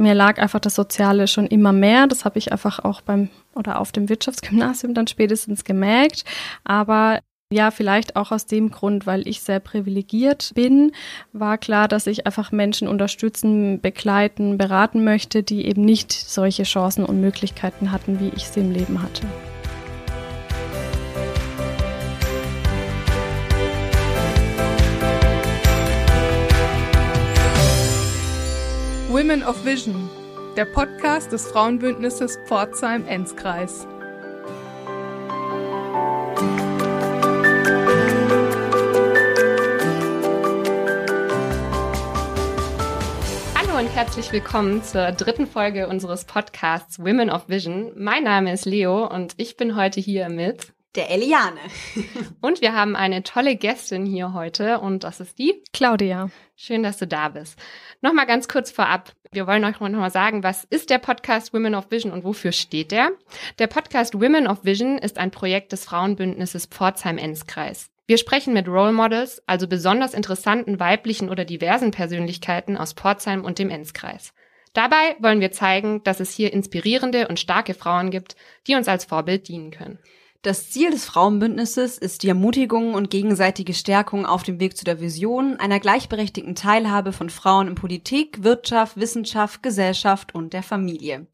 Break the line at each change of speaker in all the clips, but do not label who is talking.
mir lag einfach das Soziale schon immer mehr. Das habe ich einfach auch beim oder auf dem Wirtschaftsgymnasium dann spätestens gemerkt. Aber ja, vielleicht auch aus dem Grund, weil ich sehr privilegiert bin, war klar, dass ich einfach Menschen unterstützen, begleiten, beraten möchte, die eben nicht solche Chancen und Möglichkeiten hatten, wie ich sie im Leben hatte.
Women of Vision, der Podcast des Frauenbündnisses Pforzheim-Enzkreis.
Hallo und herzlich willkommen zur dritten Folge unseres Podcasts Women of Vision. Mein Name ist Leo und ich bin heute hier mit
der Eliane.
und wir haben eine tolle Gästin hier heute und das ist die
Claudia.
Schön, dass du da bist. Nochmal ganz kurz vorab. Wir wollen euch nochmal sagen, was ist der Podcast Women of Vision und wofür steht der? Der Podcast Women of Vision ist ein Projekt des Frauenbündnisses Pforzheim-Enzkreis. Wir sprechen mit Role Models, also besonders interessanten weiblichen oder diversen Persönlichkeiten aus Pforzheim und dem Enzkreis. Dabei wollen wir zeigen, dass es hier inspirierende und starke Frauen gibt, die uns als Vorbild dienen können.
Das Ziel des Frauenbündnisses ist die Ermutigung und gegenseitige Stärkung auf dem Weg zu der Vision einer gleichberechtigten Teilhabe von Frauen in Politik, Wirtschaft, Wissenschaft, Gesellschaft und der Familie.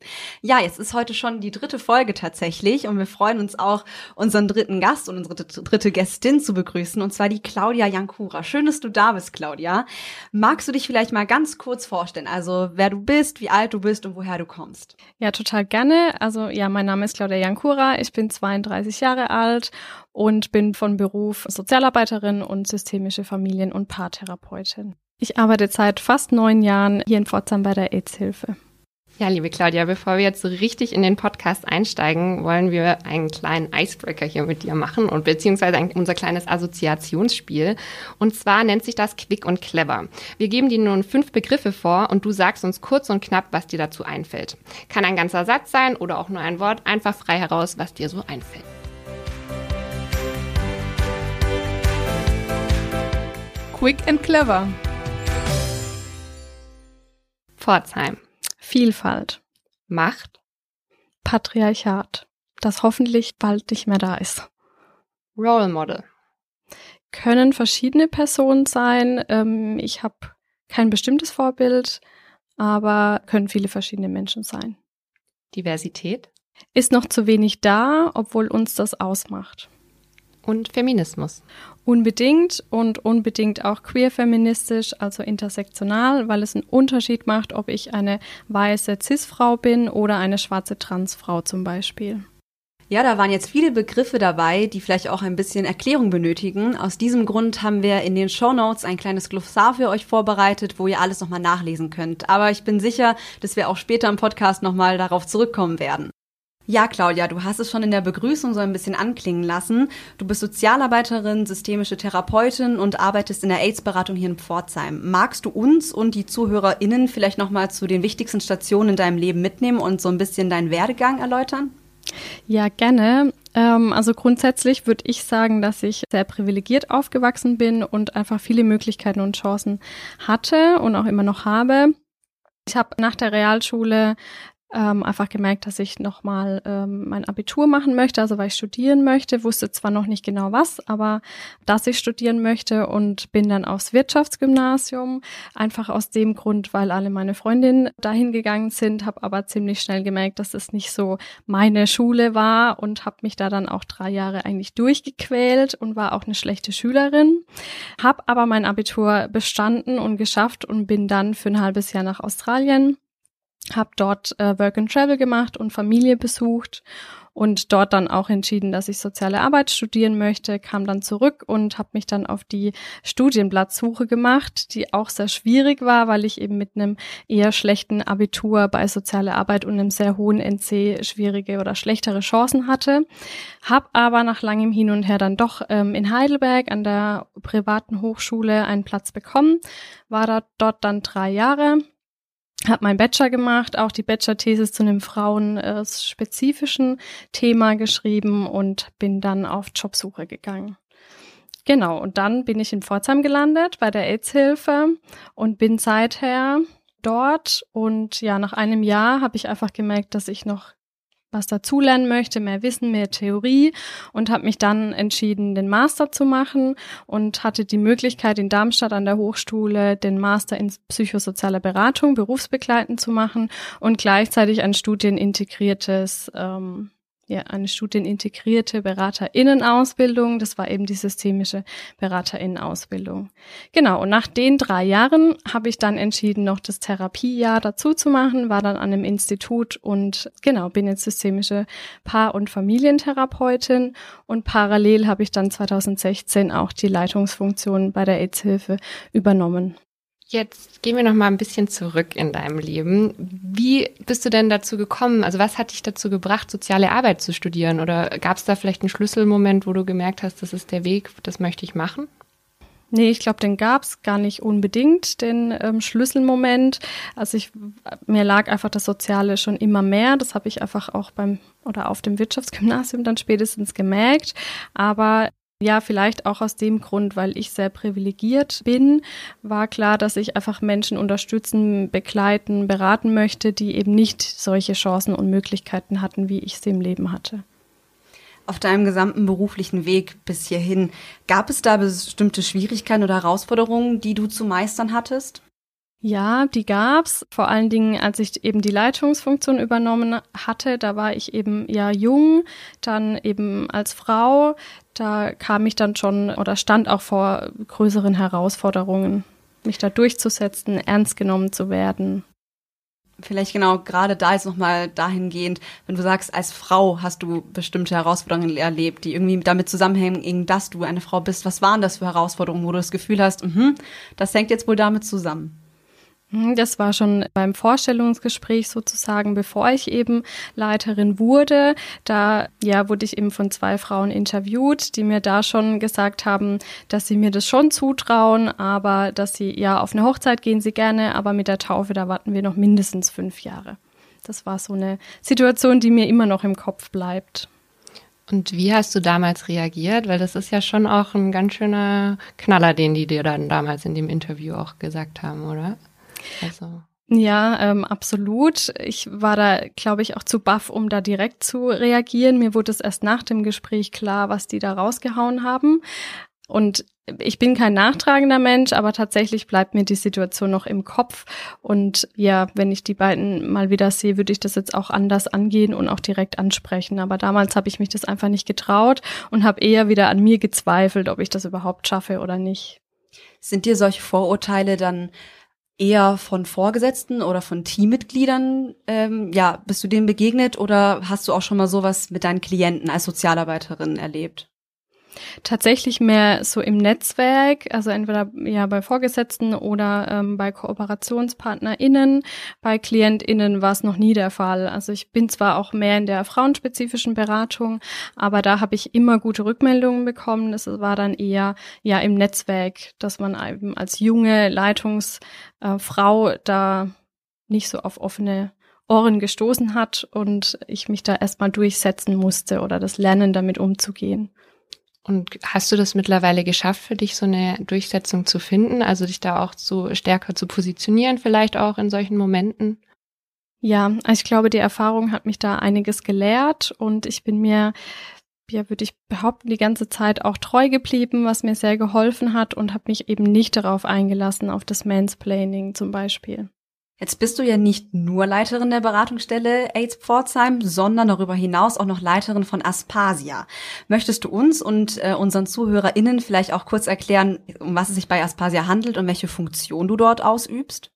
Ja, jetzt ist heute schon die dritte Folge tatsächlich und wir freuen uns auch, unseren dritten Gast und unsere dritte Gästin zu begrüßen und zwar die Claudia Jankura. Schön, dass du da bist, Claudia. Magst du dich vielleicht mal ganz kurz vorstellen? Also wer du bist, wie alt du bist und woher du kommst?
Ja, total gerne. Also ja, mein Name ist Claudia Jankura. Ich bin 32 30 Jahre alt und bin von Beruf Sozialarbeiterin und systemische Familien- und Paartherapeutin. Ich arbeite seit fast neun Jahren hier in Pforzheim bei der AIDS-Hilfe.
Ja, liebe Claudia, bevor wir jetzt so richtig in den Podcast einsteigen, wollen wir einen kleinen Icebreaker hier mit dir machen und beziehungsweise ein, unser kleines Assoziationsspiel. Und zwar nennt sich das Quick und Clever. Wir geben dir nun fünf Begriffe vor und du sagst uns kurz und knapp, was dir dazu einfällt. Kann ein ganzer Satz sein oder auch nur ein Wort, einfach frei heraus, was dir so einfällt.
Quick and clever.
Pforzheim.
Vielfalt.
Macht.
Patriarchat, das hoffentlich bald nicht mehr da ist.
Role Model.
Können verschiedene Personen sein. Ähm, ich habe kein bestimmtes Vorbild, aber können viele verschiedene Menschen sein.
Diversität.
Ist noch zu wenig da, obwohl uns das ausmacht
und Feminismus.
Unbedingt und unbedingt auch queer-feministisch, also intersektional, weil es einen Unterschied macht, ob ich eine weiße Cis-Frau bin oder eine schwarze Transfrau zum Beispiel.
Ja, da waren jetzt viele Begriffe dabei, die vielleicht auch ein bisschen Erklärung benötigen. Aus diesem Grund haben wir in den Show Notes ein kleines Glossar für euch vorbereitet, wo ihr alles nochmal nachlesen könnt. Aber ich bin sicher, dass wir auch später im Podcast nochmal darauf zurückkommen werden. Ja, Claudia, du hast es schon in der Begrüßung so ein bisschen anklingen lassen. Du bist Sozialarbeiterin, systemische Therapeutin und arbeitest in der AIDS-Beratung hier in Pforzheim. Magst du uns und die ZuhörerInnen vielleicht nochmal zu den wichtigsten Stationen in deinem Leben mitnehmen und so ein bisschen deinen Werdegang erläutern?
Ja, gerne. Ähm, also grundsätzlich würde ich sagen, dass ich sehr privilegiert aufgewachsen bin und einfach viele Möglichkeiten und Chancen hatte und auch immer noch habe. Ich habe nach der Realschule ähm, einfach gemerkt, dass ich nochmal ähm, mein Abitur machen möchte, also weil ich studieren möchte, wusste zwar noch nicht genau was, aber dass ich studieren möchte und bin dann aufs Wirtschaftsgymnasium, einfach aus dem Grund, weil alle meine Freundinnen dahin gegangen sind, habe aber ziemlich schnell gemerkt, dass es nicht so meine Schule war und habe mich da dann auch drei Jahre eigentlich durchgequält und war auch eine schlechte Schülerin, habe aber mein Abitur bestanden und geschafft und bin dann für ein halbes Jahr nach Australien habe dort äh, Work and Travel gemacht und Familie besucht und dort dann auch entschieden, dass ich soziale Arbeit studieren möchte, kam dann zurück und habe mich dann auf die Studienplatzsuche gemacht, die auch sehr schwierig war, weil ich eben mit einem eher schlechten Abitur bei soziale Arbeit und einem sehr hohen NC schwierige oder schlechtere Chancen hatte. Hab aber nach langem Hin und Her dann doch ähm, in Heidelberg an der privaten Hochschule einen Platz bekommen, war da, dort dann drei Jahre habe meinen Bachelor gemacht, auch die Bachelor-Thesis zu einem frauenspezifischen Thema geschrieben und bin dann auf Jobsuche gegangen. Genau, und dann bin ich in Pforzheim gelandet bei der AIDS-Hilfe und bin seither dort und ja, nach einem Jahr habe ich einfach gemerkt, dass ich noch was dazulernen möchte, mehr Wissen, mehr Theorie und habe mich dann entschieden, den Master zu machen und hatte die Möglichkeit in Darmstadt an der Hochschule den Master in psychosozialer Beratung berufsbegleitend zu machen und gleichzeitig ein studienintegriertes ähm, ja, eine studienintegrierte BeraterInnenausbildung. Das war eben die systemische BeraterInnenausbildung. Genau, und nach den drei Jahren habe ich dann entschieden, noch das Therapiejahr dazu zu machen, war dann an einem Institut und genau, bin jetzt systemische Paar- und Familientherapeutin und parallel habe ich dann 2016 auch die Leitungsfunktion bei der AIDS-Hilfe übernommen.
Jetzt gehen wir noch mal ein bisschen zurück in deinem Leben. Wie bist du denn dazu gekommen? Also was hat dich dazu gebracht, soziale Arbeit zu studieren? Oder gab es da vielleicht einen Schlüsselmoment, wo du gemerkt hast, das ist der Weg, das möchte ich machen?
Nee, ich glaube, den gab es gar nicht unbedingt, den ähm, Schlüsselmoment. Also ich, mir lag einfach das Soziale schon immer mehr. Das habe ich einfach auch beim oder auf dem Wirtschaftsgymnasium dann spätestens gemerkt. Aber ja, vielleicht auch aus dem Grund, weil ich sehr privilegiert bin, war klar, dass ich einfach Menschen unterstützen, begleiten, beraten möchte, die eben nicht solche Chancen und Möglichkeiten hatten, wie ich sie im Leben hatte.
Auf deinem gesamten beruflichen Weg bis hierhin, gab es da bestimmte Schwierigkeiten oder Herausforderungen, die du zu meistern hattest?
Ja, die gab's. Vor allen Dingen, als ich eben die Leitungsfunktion übernommen hatte, da war ich eben ja jung, dann eben als Frau. Da kam ich dann schon oder stand auch vor größeren Herausforderungen, mich da durchzusetzen, ernst genommen zu werden.
Vielleicht genau gerade da jetzt nochmal dahingehend, wenn du sagst, als Frau hast du bestimmte Herausforderungen erlebt, die irgendwie damit zusammenhängen, dass du eine Frau bist. Was waren das für Herausforderungen, wo du das Gefühl hast, mh, das hängt jetzt wohl damit zusammen?
Hm, das war schon beim Vorstellungsgespräch sozusagen, bevor ich eben Leiterin wurde. Da ja wurde ich eben von zwei Frauen interviewt, die mir da schon gesagt haben, dass sie mir das schon zutrauen, aber dass sie ja auf eine Hochzeit gehen sie gerne, aber mit der Taufe da warten wir noch mindestens fünf Jahre. Das war so eine Situation, die mir immer noch im Kopf bleibt.
Und wie hast du damals reagiert? Weil das ist ja schon auch ein ganz schöner Knaller, den die dir dann damals in dem Interview auch gesagt haben, oder?
Also. Ja, ähm, absolut. Ich war da, glaube ich, auch zu baff, um da direkt zu reagieren. Mir wurde es erst nach dem Gespräch klar, was die da rausgehauen haben. Und ich bin kein nachtragender Mensch, aber tatsächlich bleibt mir die Situation noch im Kopf. Und ja, wenn ich die beiden mal wieder sehe, würde ich das jetzt auch anders angehen und auch direkt ansprechen. Aber damals habe ich mich das einfach nicht getraut und habe eher wieder an mir gezweifelt, ob ich das überhaupt schaffe oder nicht.
Sind dir solche Vorurteile dann eher von Vorgesetzten oder von Teammitgliedern, ähm, ja, bist du denen begegnet oder hast du auch schon mal sowas mit deinen Klienten als Sozialarbeiterin erlebt?
Tatsächlich mehr so im Netzwerk, also entweder ja bei Vorgesetzten oder ähm, bei KooperationspartnerInnen. Bei KlientInnen war es noch nie der Fall. Also ich bin zwar auch mehr in der frauenspezifischen Beratung, aber da habe ich immer gute Rückmeldungen bekommen. Das war dann eher ja im Netzwerk, dass man eben als junge Leitungsfrau äh, da nicht so auf offene Ohren gestoßen hat und ich mich da erstmal durchsetzen musste oder das Lernen damit umzugehen.
Und hast du das mittlerweile geschafft, für dich so eine Durchsetzung zu finden, also dich da auch so stärker zu positionieren, vielleicht auch in solchen Momenten?
Ja, also ich glaube, die Erfahrung hat mich da einiges gelehrt und ich bin mir, ja, würde ich behaupten, die ganze Zeit auch treu geblieben, was mir sehr geholfen hat und habe mich eben nicht darauf eingelassen, auf das Mansplaining zum Beispiel.
Jetzt bist du ja nicht nur Leiterin der Beratungsstelle AIDS Pforzheim, sondern darüber hinaus auch noch Leiterin von Aspasia. Möchtest du uns und äh, unseren ZuhörerInnen vielleicht auch kurz erklären, um was es sich bei Aspasia handelt und welche Funktion du dort ausübst?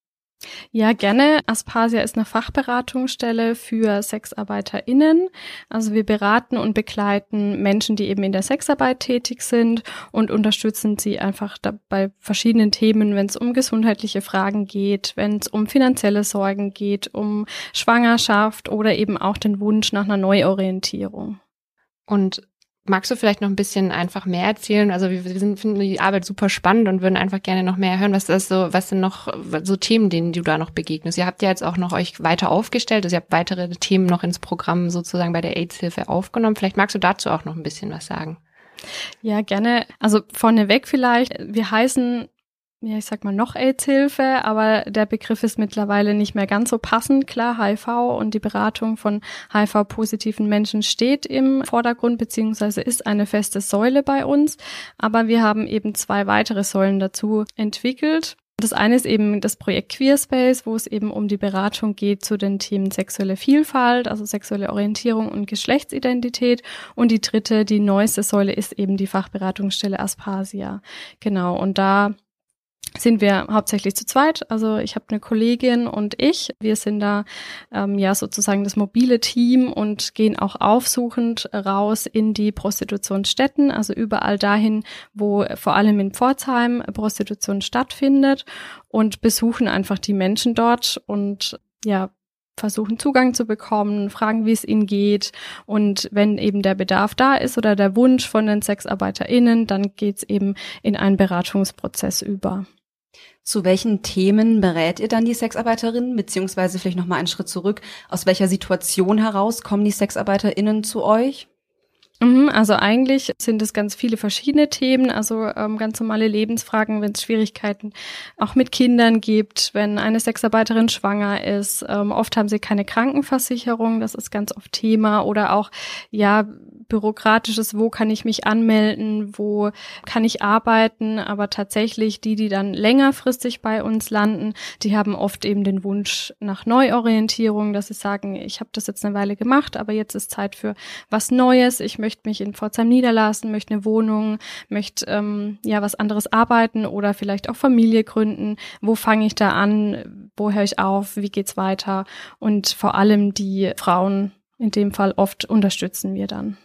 Ja, gerne. Aspasia ist eine Fachberatungsstelle für SexarbeiterInnen. Also wir beraten und begleiten Menschen, die eben in der Sexarbeit tätig sind und unterstützen sie einfach bei verschiedenen Themen, wenn es um gesundheitliche Fragen geht, wenn es um finanzielle Sorgen geht, um Schwangerschaft oder eben auch den Wunsch nach einer Neuorientierung.
Und Magst du vielleicht noch ein bisschen einfach mehr erzählen? Also wir sind, finden die Arbeit super spannend und würden einfach gerne noch mehr hören. Was ist so, was sind noch so Themen, denen du da noch begegnest? Ihr habt ja jetzt auch noch euch weiter aufgestellt, also ihr habt weitere Themen noch ins Programm sozusagen bei der AIDS-Hilfe aufgenommen. Vielleicht magst du dazu auch noch ein bisschen was sagen.
Ja, gerne. Also vorneweg vielleicht. Wir heißen ja, ich sag mal noch AIDS-Hilfe, aber der Begriff ist mittlerweile nicht mehr ganz so passend. Klar, HIV und die Beratung von HIV-positiven Menschen steht im Vordergrund beziehungsweise ist eine feste Säule bei uns. Aber wir haben eben zwei weitere Säulen dazu entwickelt. Das eine ist eben das Projekt Queerspace, wo es eben um die Beratung geht zu den Themen sexuelle Vielfalt, also sexuelle Orientierung und Geschlechtsidentität. Und die dritte, die neueste Säule ist eben die Fachberatungsstelle Aspasia. Genau. Und da sind wir hauptsächlich zu zweit. Also ich habe eine Kollegin und ich. Wir sind da ähm, ja sozusagen das mobile Team und gehen auch aufsuchend raus in die Prostitutionsstätten, also überall dahin, wo vor allem in Pforzheim Prostitution stattfindet und besuchen einfach die Menschen dort und ja versuchen Zugang zu bekommen, fragen, wie es ihnen geht und wenn eben der Bedarf da ist oder der Wunsch von den SexarbeiterInnen, dann geht's eben in einen Beratungsprozess über.
Zu welchen Themen berät ihr dann die Sexarbeiterinnen, beziehungsweise vielleicht nochmal einen Schritt zurück, aus welcher Situation heraus kommen die SexarbeiterInnen zu euch?
Mhm, also eigentlich sind es ganz viele verschiedene Themen, also ähm, ganz normale Lebensfragen, wenn es Schwierigkeiten auch mit Kindern gibt, wenn eine Sexarbeiterin schwanger ist. Ähm, oft haben sie keine Krankenversicherung, das ist ganz oft Thema. Oder auch, ja, bürokratisches, wo kann ich mich anmelden, wo kann ich arbeiten. Aber tatsächlich die, die dann längerfristig bei uns landen, die haben oft eben den Wunsch nach Neuorientierung, dass sie sagen, ich habe das jetzt eine Weile gemacht, aber jetzt ist Zeit für was Neues. Ich möchte mich in Pforzheim niederlassen, möchte eine Wohnung, möchte ähm, ja was anderes arbeiten oder vielleicht auch Familie gründen. Wo fange ich da an? Wo höre ich auf? Wie geht's weiter? Und vor allem die Frauen in dem Fall oft unterstützen wir dann.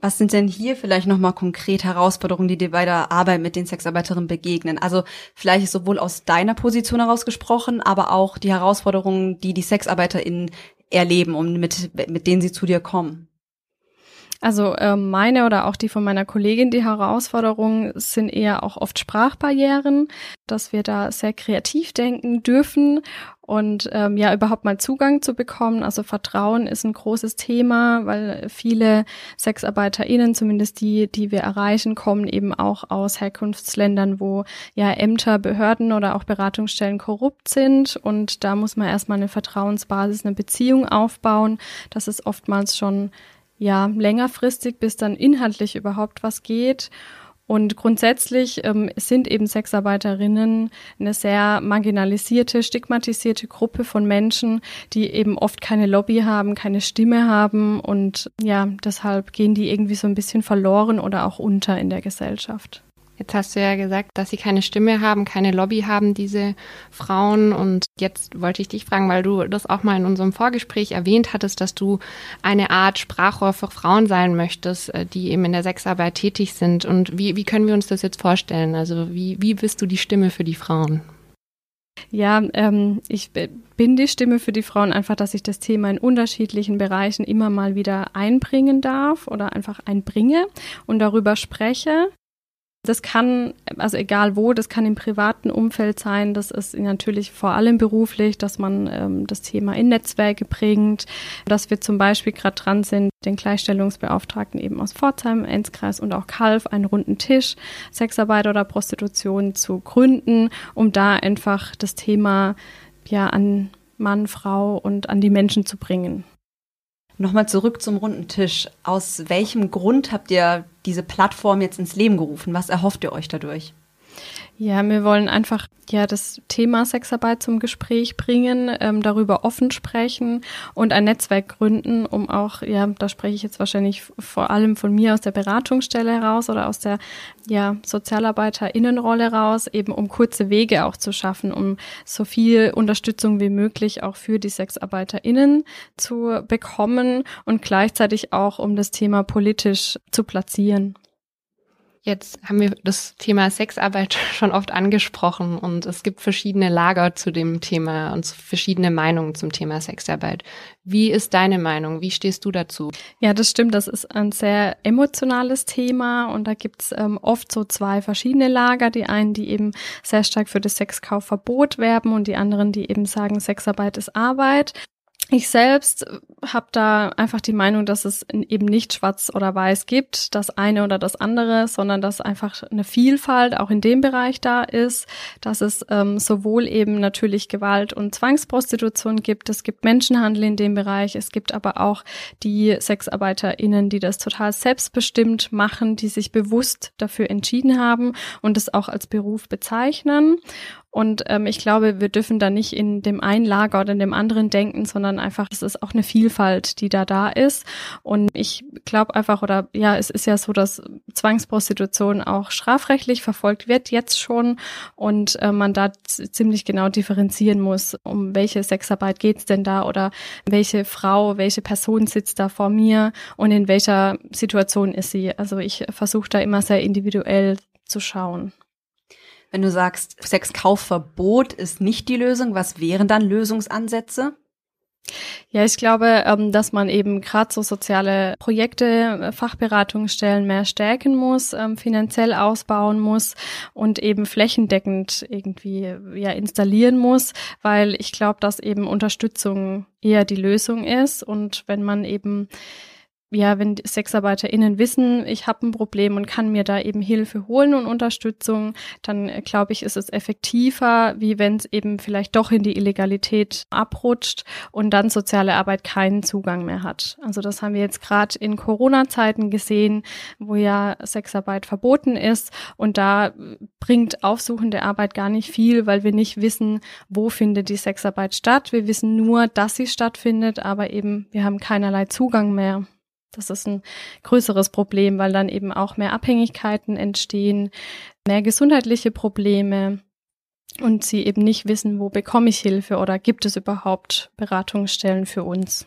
Was sind denn hier vielleicht nochmal konkret Herausforderungen, die dir bei der Arbeit mit den Sexarbeiterinnen begegnen? Also vielleicht sowohl aus deiner Position heraus gesprochen, aber auch die Herausforderungen, die die SexarbeiterInnen erleben und mit, mit denen sie zu dir kommen.
Also äh, meine oder auch die von meiner Kollegin, die Herausforderungen sind eher auch oft Sprachbarrieren, dass wir da sehr kreativ denken dürfen und ähm, ja überhaupt mal Zugang zu bekommen. Also Vertrauen ist ein großes Thema, weil viele SexarbeiterInnen, zumindest die, die wir erreichen, kommen eben auch aus Herkunftsländern, wo ja Ämter, Behörden oder auch Beratungsstellen korrupt sind und da muss man erstmal eine Vertrauensbasis, eine Beziehung aufbauen. Das ist oftmals schon ja längerfristig, bis dann inhaltlich überhaupt was geht. Und grundsätzlich ähm, sind eben Sexarbeiterinnen eine sehr marginalisierte, stigmatisierte Gruppe von Menschen, die eben oft keine Lobby haben, keine Stimme haben und ja, deshalb gehen die irgendwie so ein bisschen verloren oder auch unter in der Gesellschaft.
Jetzt hast du ja gesagt, dass sie keine Stimme haben, keine Lobby haben, diese Frauen. Und jetzt wollte ich dich fragen, weil du das auch mal in unserem Vorgespräch erwähnt hattest, dass du eine Art Sprachrohr für Frauen sein möchtest, äh, die eben in der Sexarbeit tätig sind. Und wie, wie können wir uns das jetzt vorstellen? Also wie, wie bist du die Stimme für die Frauen?
Ja, ähm, ich bin die Stimme für die Frauen einfach, dass ich das Thema in unterschiedlichen Bereichen immer mal wieder einbringen darf oder einfach einbringe und darüber spreche. Das kann, also egal wo, das kann im privaten Umfeld sein, das ist natürlich vor allem beruflich, dass man ähm, das Thema in Netzwerke bringt, dass wir zum Beispiel gerade dran sind, den Gleichstellungsbeauftragten eben aus Pforzheim, Enzkreis und auch Kalf einen runden Tisch Sexarbeit oder Prostitution zu gründen, um da einfach das Thema ja an Mann, Frau und an die Menschen zu bringen.
Nochmal zurück zum runden Tisch. Aus welchem Grund habt ihr diese Plattform jetzt ins Leben gerufen? Was erhofft ihr euch dadurch?
Ja, wir wollen einfach ja das Thema Sexarbeit zum Gespräch bringen, ähm, darüber offen sprechen und ein Netzwerk gründen, um auch, ja, da spreche ich jetzt wahrscheinlich vor allem von mir aus der Beratungsstelle heraus oder aus der ja, SozialarbeiterInnenrolle raus, eben um kurze Wege auch zu schaffen, um so viel Unterstützung wie möglich auch für die SexarbeiterInnen zu bekommen und gleichzeitig auch um das Thema politisch zu platzieren.
Jetzt haben wir das Thema Sexarbeit schon oft angesprochen und es gibt verschiedene Lager zu dem Thema und verschiedene Meinungen zum Thema Sexarbeit. Wie ist deine Meinung? Wie stehst du dazu?
Ja, das stimmt. Das ist ein sehr emotionales Thema und da gibt's ähm, oft so zwei verschiedene Lager. Die einen, die eben sehr stark für das Sexkaufverbot werben und die anderen, die eben sagen, Sexarbeit ist Arbeit. Ich selbst habe da einfach die Meinung, dass es eben nicht schwarz oder weiß gibt, das eine oder das andere, sondern dass einfach eine Vielfalt auch in dem Bereich da ist, dass es ähm, sowohl eben natürlich Gewalt und Zwangsprostitution gibt, es gibt Menschenhandel in dem Bereich, es gibt aber auch die SexarbeiterInnen, die das total selbstbestimmt machen, die sich bewusst dafür entschieden haben und es auch als Beruf bezeichnen. Und ähm, ich glaube, wir dürfen da nicht in dem einen Lager oder in dem anderen denken, sondern einfach, es ist auch eine Vielfalt, die da da ist. Und ich glaube einfach, oder ja, es ist ja so, dass Zwangsprostitution auch strafrechtlich verfolgt wird, jetzt schon. Und äh, man da ziemlich genau differenzieren muss, um welche Sexarbeit geht's denn da oder welche Frau, welche Person sitzt da vor mir und in welcher Situation ist sie. Also ich versuche da immer sehr individuell zu schauen.
Wenn du sagst, Sexkaufverbot ist nicht die Lösung, was wären dann Lösungsansätze?
Ja, ich glaube, ähm, dass man eben gerade so soziale Projekte, äh, Fachberatungsstellen mehr stärken muss, ähm, finanziell ausbauen muss und eben flächendeckend irgendwie ja installieren muss, weil ich glaube, dass eben Unterstützung eher die Lösung ist und wenn man eben ja, wenn SexarbeiterInnen wissen, ich habe ein Problem und kann mir da eben Hilfe holen und Unterstützung, dann äh, glaube ich, ist es effektiver, wie wenn es eben vielleicht doch in die Illegalität abrutscht und dann soziale Arbeit keinen Zugang mehr hat. Also das haben wir jetzt gerade in Corona-Zeiten gesehen, wo ja Sexarbeit verboten ist und da bringt aufsuchende Arbeit gar nicht viel, weil wir nicht wissen, wo findet die Sexarbeit statt. Wir wissen nur, dass sie stattfindet, aber eben wir haben keinerlei Zugang mehr. Das ist ein größeres Problem, weil dann eben auch mehr Abhängigkeiten entstehen, mehr gesundheitliche Probleme und sie eben nicht wissen, wo bekomme ich Hilfe oder gibt es überhaupt Beratungsstellen für uns.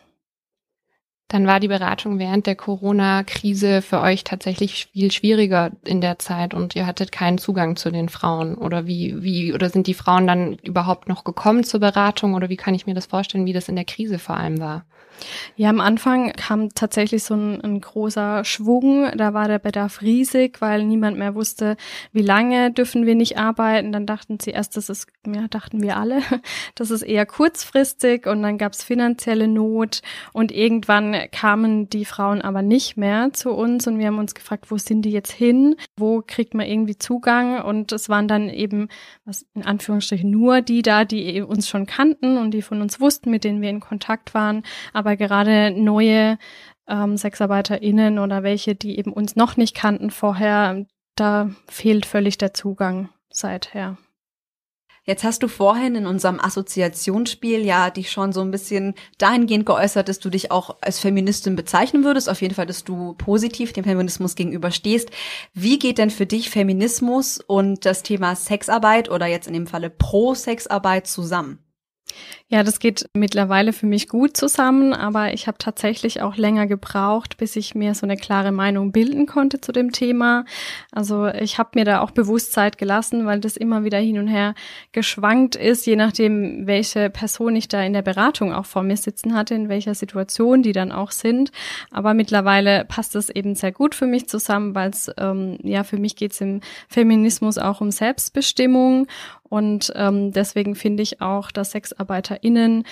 Dann war die Beratung während der Corona-Krise für euch tatsächlich viel schwieriger in der Zeit und ihr hattet keinen Zugang zu den Frauen oder wie, wie, oder sind die Frauen dann überhaupt noch gekommen zur Beratung oder wie kann ich mir das vorstellen, wie das in der Krise vor allem war?
Ja, am Anfang kam tatsächlich so ein, ein, großer Schwung. Da war der Bedarf riesig, weil niemand mehr wusste, wie lange dürfen wir nicht arbeiten. Dann dachten sie erst, das ist, ja, dachten wir alle, das ist eher kurzfristig und dann gab es finanzielle Not und irgendwann kamen die Frauen aber nicht mehr zu uns und wir haben uns gefragt, wo sind die jetzt hin? Wo kriegt man irgendwie Zugang? Und es waren dann eben, was in Anführungsstrichen nur die da, die uns schon kannten und die von uns wussten, mit denen wir in Kontakt waren. Aber aber gerade neue ähm, SexarbeiterInnen oder welche, die eben uns noch nicht kannten vorher, da fehlt völlig der Zugang seither.
Jetzt hast du vorhin in unserem Assoziationsspiel ja dich schon so ein bisschen dahingehend geäußert, dass du dich auch als Feministin bezeichnen würdest. Auf jeden Fall, dass du positiv dem Feminismus gegenüberstehst. Wie geht denn für dich Feminismus und das Thema Sexarbeit oder jetzt in dem Falle Pro-Sexarbeit zusammen?
Ja, das geht mittlerweile für mich gut zusammen, aber ich habe tatsächlich auch länger gebraucht, bis ich mir so eine klare Meinung bilden konnte zu dem Thema. Also ich habe mir da auch bewusst Zeit gelassen, weil das immer wieder hin und her geschwankt ist, je nachdem, welche Person ich da in der Beratung auch vor mir sitzen hatte, in welcher Situation die dann auch sind. Aber mittlerweile passt es eben sehr gut für mich zusammen, weil es ähm, ja für mich geht es im Feminismus auch um Selbstbestimmung und ähm, deswegen finde ich auch, dass SexarbeiterInnen,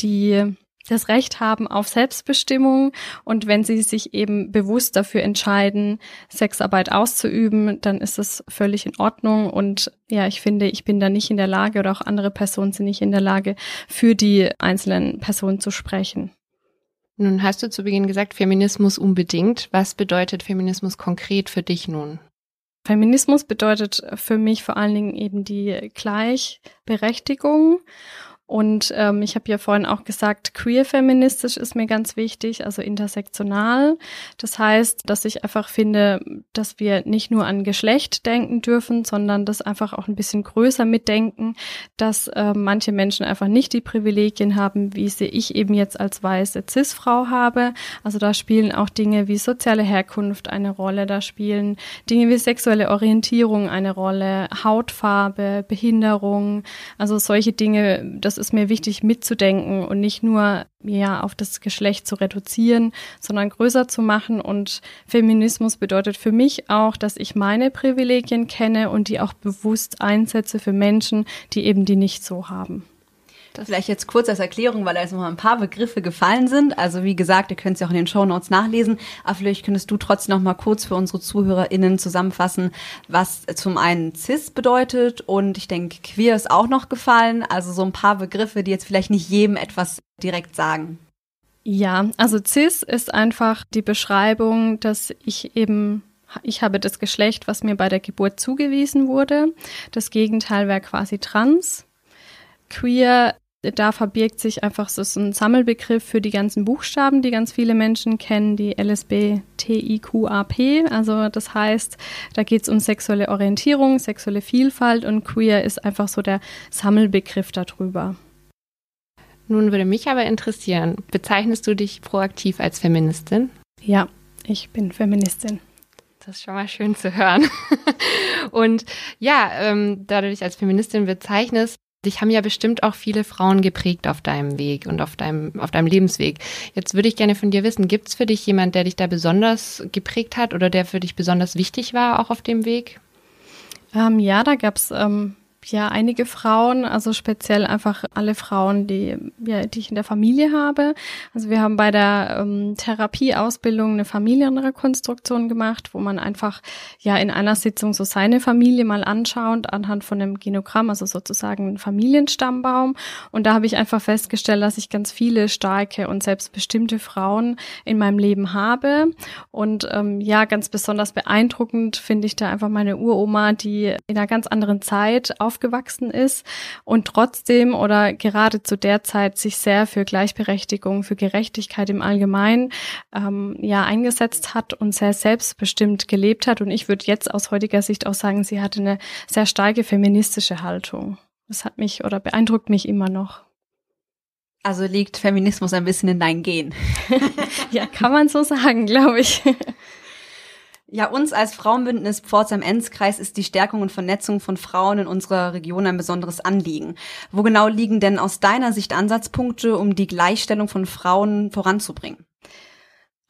die das Recht haben auf Selbstbestimmung und wenn sie sich eben bewusst dafür entscheiden, Sexarbeit auszuüben, dann ist es völlig in Ordnung und ja, ich finde, ich bin da nicht in der Lage oder auch andere Personen sind nicht in der Lage, für die einzelnen Personen zu sprechen.
Nun hast du zu Beginn gesagt, Feminismus unbedingt. Was bedeutet Feminismus konkret für dich nun?
Feminismus bedeutet für mich vor allen Dingen eben die Gleichberechtigung und ähm, ich habe ja vorhin auch gesagt, queer-feministisch ist mir ganz wichtig, also intersektional. Das heißt, dass ich einfach finde, dass wir nicht nur an Geschlecht denken dürfen, sondern das einfach auch ein bisschen größer mitdenken, dass äh, manche Menschen einfach nicht die Privilegien haben, wie sie ich eben jetzt als weiße Cis-Frau habe. Also da spielen auch Dinge wie soziale Herkunft eine Rolle, da spielen Dinge wie sexuelle Orientierung eine Rolle, Hautfarbe, Behinderung, also solche Dinge, das ist mir wichtig mitzudenken und nicht nur ja auf das Geschlecht zu reduzieren, sondern größer zu machen. Und Feminismus bedeutet für mich auch, dass ich meine Privilegien kenne und die auch bewusst einsetze für Menschen, die eben die nicht so haben.
Das Vielleicht jetzt kurz als Erklärung, weil da jetzt noch ein paar Begriffe gefallen sind. Also wie gesagt, ihr könnt es ja auch in den Show Notes nachlesen. Aber vielleicht könntest du trotzdem noch mal kurz für unsere ZuhörerInnen zusammenfassen, was zum einen cis bedeutet und ich denke, queer ist auch noch gefallen. Also so ein paar Begriffe, die jetzt vielleicht nicht jedem etwas direkt sagen.
Ja, also cis ist einfach die Beschreibung, dass ich eben ich habe das Geschlecht, was mir bei der Geburt zugewiesen wurde. Das Gegenteil wäre quasi trans. Queer, da verbirgt sich einfach so ein Sammelbegriff für die ganzen Buchstaben, die ganz viele Menschen kennen, die LSBTIQAP. Also das heißt, da geht es um sexuelle Orientierung, sexuelle Vielfalt und queer ist einfach so der Sammelbegriff darüber.
Nun würde mich aber interessieren, bezeichnest du dich proaktiv als Feministin?
Ja, ich bin Feministin.
Das ist schon mal schön zu hören. Und ja, ähm, da du dich als Feministin bezeichnest, Dich haben ja bestimmt auch viele Frauen geprägt auf deinem Weg und auf deinem, auf deinem Lebensweg. Jetzt würde ich gerne von dir wissen, gibt es für dich jemand, der dich da besonders geprägt hat oder der für dich besonders wichtig war, auch auf dem Weg?
Ähm, ja, da gab es ähm, ja einige Frauen, also speziell einfach alle Frauen, die, ja, die ich in der Familie habe. Also wir haben bei der ähm, Therapieausbildung eine Familienrekonstruktion gemacht, wo man einfach ja in einer Sitzung so seine Familie mal anschaut anhand von einem Genogramm, also sozusagen ein Familienstammbaum. Und da habe ich einfach festgestellt, dass ich ganz viele starke und selbstbestimmte Frauen in meinem Leben habe. Und ähm, ja, ganz besonders beeindruckend finde ich da einfach meine Uroma, die in einer ganz anderen Zeit aufgewachsen ist und trotzdem oder gerade zu der Zeit sich sehr für Gleichberechtigung, für Gerechtigkeit im Allgemeinen ähm, ja eingesetzt hat und sehr selbstbestimmt gelebt hat. Und ich würde jetzt aus heutiger Sicht auch sagen, sie hatte eine sehr starke feministische Haltung. Das hat mich oder beeindruckt mich immer noch.
Also liegt Feminismus ein bisschen in dein Gen.
ja, kann man so sagen, glaube ich.
Ja, uns als Frauenbündnis Pforzheim-Enzkreis ist die Stärkung und Vernetzung von Frauen in unserer Region ein besonderes Anliegen. Wo genau liegen denn aus deiner Sicht Ansatzpunkte, um die Gleichstellung von Frauen voranzubringen?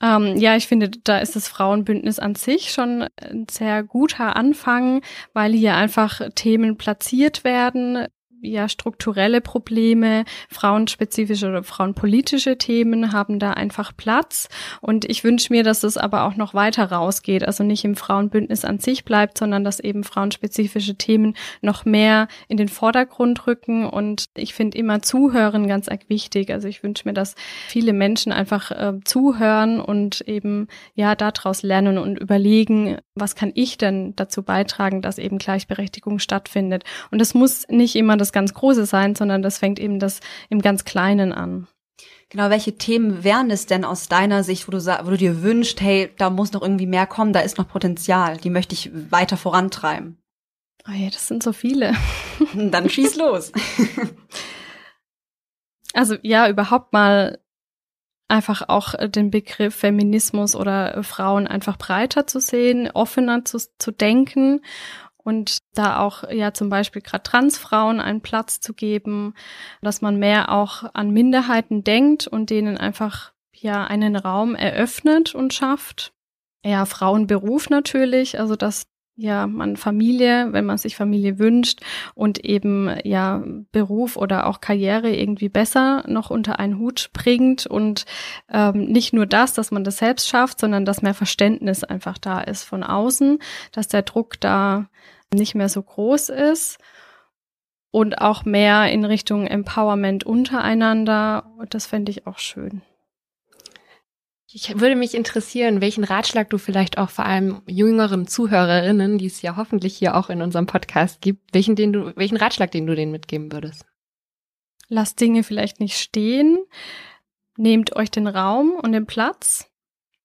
Ähm, ja, ich finde, da ist das Frauenbündnis an sich schon ein sehr guter Anfang, weil hier einfach Themen platziert werden, ja strukturelle Probleme, frauenspezifische oder frauenpolitische Themen haben da einfach Platz. Und ich wünsche mir, dass es aber auch noch weiter rausgeht, also nicht im Frauenbündnis an sich bleibt, sondern dass eben frauenspezifische Themen noch mehr in den Vordergrund rücken. Und ich finde immer Zuhören ganz wichtig. Also ich wünsche mir, dass viele Menschen einfach äh, zuhören und eben ja daraus lernen und überlegen, was kann ich denn dazu beitragen, dass eben Gleichberechtigung stattfindet. Und es muss nicht immer das das ganz Große sein, sondern das fängt eben das im ganz Kleinen an.
Genau, welche Themen wären es denn aus deiner Sicht, wo du, wo du dir wünschst, hey, da muss noch irgendwie mehr kommen, da ist noch Potenzial, die möchte ich weiter vorantreiben?
Oh ja, das sind so viele.
Dann schieß los.
Also ja, überhaupt mal einfach auch den Begriff Feminismus oder Frauen einfach breiter zu sehen, offener zu, zu denken und da auch ja zum Beispiel gerade Transfrauen einen Platz zu geben, dass man mehr auch an Minderheiten denkt und denen einfach ja einen Raum eröffnet und schafft. Ja, Frauenberuf natürlich, also dass ja man Familie, wenn man sich Familie wünscht und eben ja Beruf oder auch Karriere irgendwie besser noch unter einen Hut bringt und ähm, nicht nur das, dass man das selbst schafft, sondern dass mehr Verständnis einfach da ist von außen, dass der Druck da nicht mehr so groß ist und auch mehr in Richtung Empowerment untereinander. Und das fände ich auch schön.
Ich würde mich interessieren, welchen Ratschlag du vielleicht auch vor allem jüngeren Zuhörerinnen, die es ja hoffentlich hier auch in unserem Podcast gibt, welchen, den du, welchen Ratschlag, den du denen mitgeben würdest.
Lasst Dinge vielleicht nicht stehen. Nehmt euch den Raum und den Platz.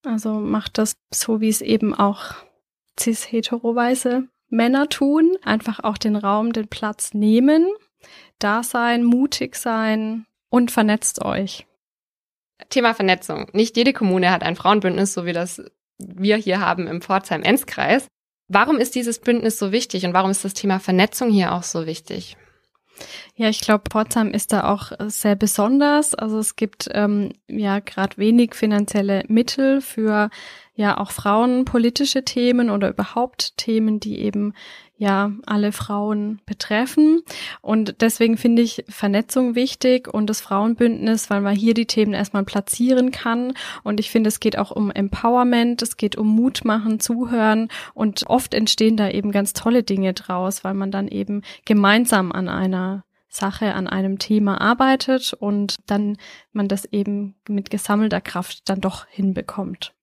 Also macht das so, wie es eben auch cis-hetero-weise Männer tun. Einfach auch den Raum, den Platz nehmen, da sein, mutig sein und vernetzt euch.
Thema Vernetzung. Nicht jede Kommune hat ein Frauenbündnis, so wie das wir hier haben im Pforzheim-Enzkreis. Warum ist dieses Bündnis so wichtig und warum ist das Thema Vernetzung hier auch so wichtig?
Ja, ich glaube, Pforzheim ist da auch sehr besonders. Also es gibt ähm, ja gerade wenig finanzielle Mittel für ja auch frauenpolitische Themen oder überhaupt Themen, die eben ja alle Frauen betreffen. Und deswegen finde ich Vernetzung wichtig und das Frauenbündnis, weil man hier die Themen erstmal platzieren kann. Und ich finde, es geht auch um Empowerment, es geht um Mut machen, zuhören und oft entstehen da eben ganz tolle Dinge draus, weil man dann eben gemeinsam an einer Sache an einem Thema arbeitet und dann man das eben mit gesammelter Kraft dann doch hinbekommt.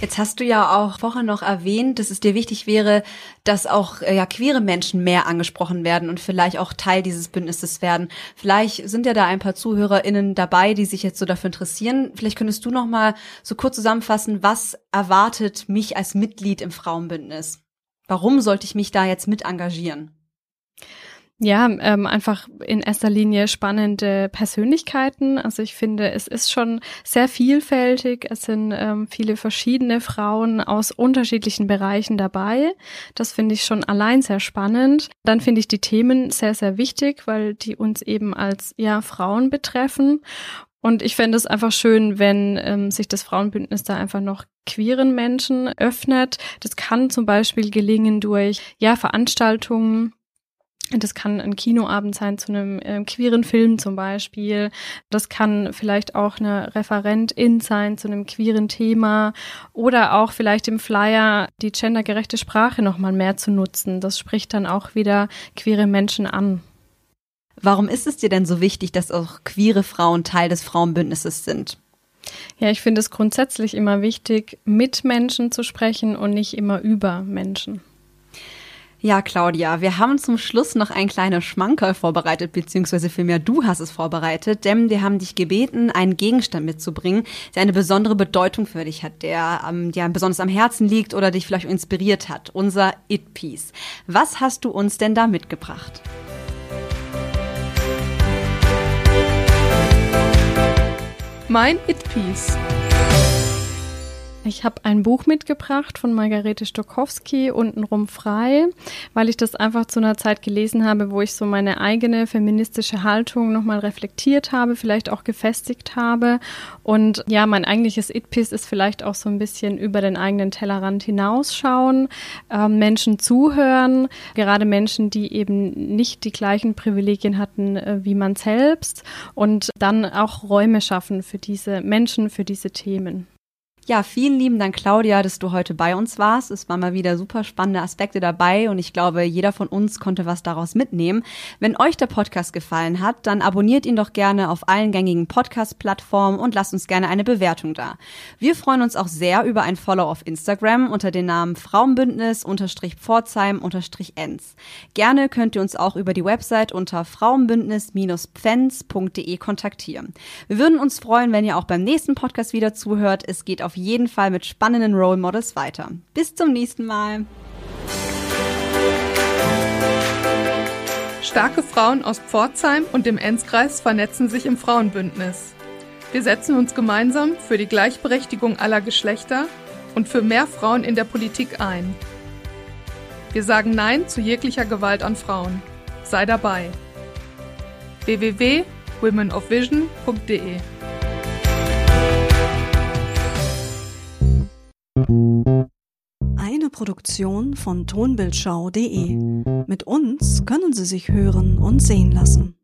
Jetzt hast du ja auch vorher noch erwähnt, dass es dir wichtig wäre, dass auch äh, ja queere Menschen mehr angesprochen werden und vielleicht auch Teil dieses Bündnisses werden. Vielleicht sind ja da ein paar ZuhörerInnen dabei, die sich jetzt so dafür interessieren. Vielleicht könntest du noch mal so kurz zusammenfassen, was erwartet mich als Mitglied im Frauenbündnis? Warum sollte ich mich da jetzt mit engagieren?
Ja, ähm, einfach in erster Linie spannende Persönlichkeiten. Also ich finde, es ist schon sehr vielfältig. Es sind ähm, viele verschiedene Frauen aus unterschiedlichen Bereichen dabei. Das finde ich schon allein sehr spannend. Dann finde ich die Themen sehr, sehr wichtig, weil die uns eben als ja Frauen betreffen. Und ich fände es einfach schön, wenn ähm, sich das Frauenbündnis da einfach noch queeren Menschen öffnet. Das kann zum Beispiel gelingen durch ja Veranstaltungen das kann ein Kinoabend sein zu einem äh, queeren Film zum Beispiel. Das kann vielleicht auch eine Referentin sein zu einem queeren Thema oder auch vielleicht im Flyer die gendergerechte Sprache nochmal mehr zu nutzen. Das spricht dann auch wieder queere Menschen an.
Warum ist es dir denn so wichtig, dass auch queere Frauen Teil des Frauenbündnisses sind?
Ja, ich finde es grundsätzlich immer wichtig, mit Menschen zu sprechen und nicht immer über Menschen.
Ja, Claudia, wir haben zum Schluss noch ein kleines Schmankerl vorbereitet, beziehungsweise vielmehr du hast es vorbereitet, denn wir haben dich gebeten, einen Gegenstand mitzubringen, der eine besondere Bedeutung für dich hat, der ähm, dir besonders am Herzen liegt oder dich vielleicht inspiriert hat. Unser It-Piece. Was hast du uns denn da mitgebracht?
Mein It-Piece.
Ich habe ein Buch mitgebracht von Margarete Stokowski, untenrum frei, weil ich das einfach zu einer Zeit gelesen habe, wo ich so meine eigene feministische Haltung nochmal reflektiert habe, vielleicht auch gefestigt habe. Und ja, mein eigentliches It-Piece ist vielleicht auch so ein bisschen über den eigenen Tellerrand hinausschauen, äh, Menschen zuhören, gerade Menschen, die eben nicht die gleichen Privilegien hatten äh, wie man selbst und dann auch Räume schaffen für diese Menschen, für diese Themen.
Ja, vielen lieben Dank, Claudia, dass du heute bei uns warst. Es waren mal wieder super spannende Aspekte dabei und ich glaube, jeder von uns konnte was daraus mitnehmen. Wenn euch der Podcast gefallen hat, dann abonniert ihn doch gerne auf allen gängigen Podcast-Plattformen und lasst uns gerne eine Bewertung da. Wir freuen uns auch sehr über ein Follow auf Instagram unter dem Namen Frauenbündnis-Pforzheim-Ens. Gerne könnt ihr uns auch über die Website unter frauenbündnis-pfenz.de kontaktieren. Wir würden uns freuen, wenn ihr auch beim nächsten Podcast wieder zuhört. Es geht auf jeden Fall mit spannenden Role Models weiter. Bis zum nächsten Mal.
Starke Frauen aus Pforzheim und dem Enzkreis vernetzen sich im Frauenbündnis. Wir setzen uns gemeinsam für die Gleichberechtigung aller Geschlechter und für mehr Frauen in der Politik ein. Wir sagen Nein zu jeglicher Gewalt an Frauen. Sei dabei. www.womenofvision.de
Eine Produktion von tonbildschau.de. Mit uns können Sie sich hören und sehen lassen.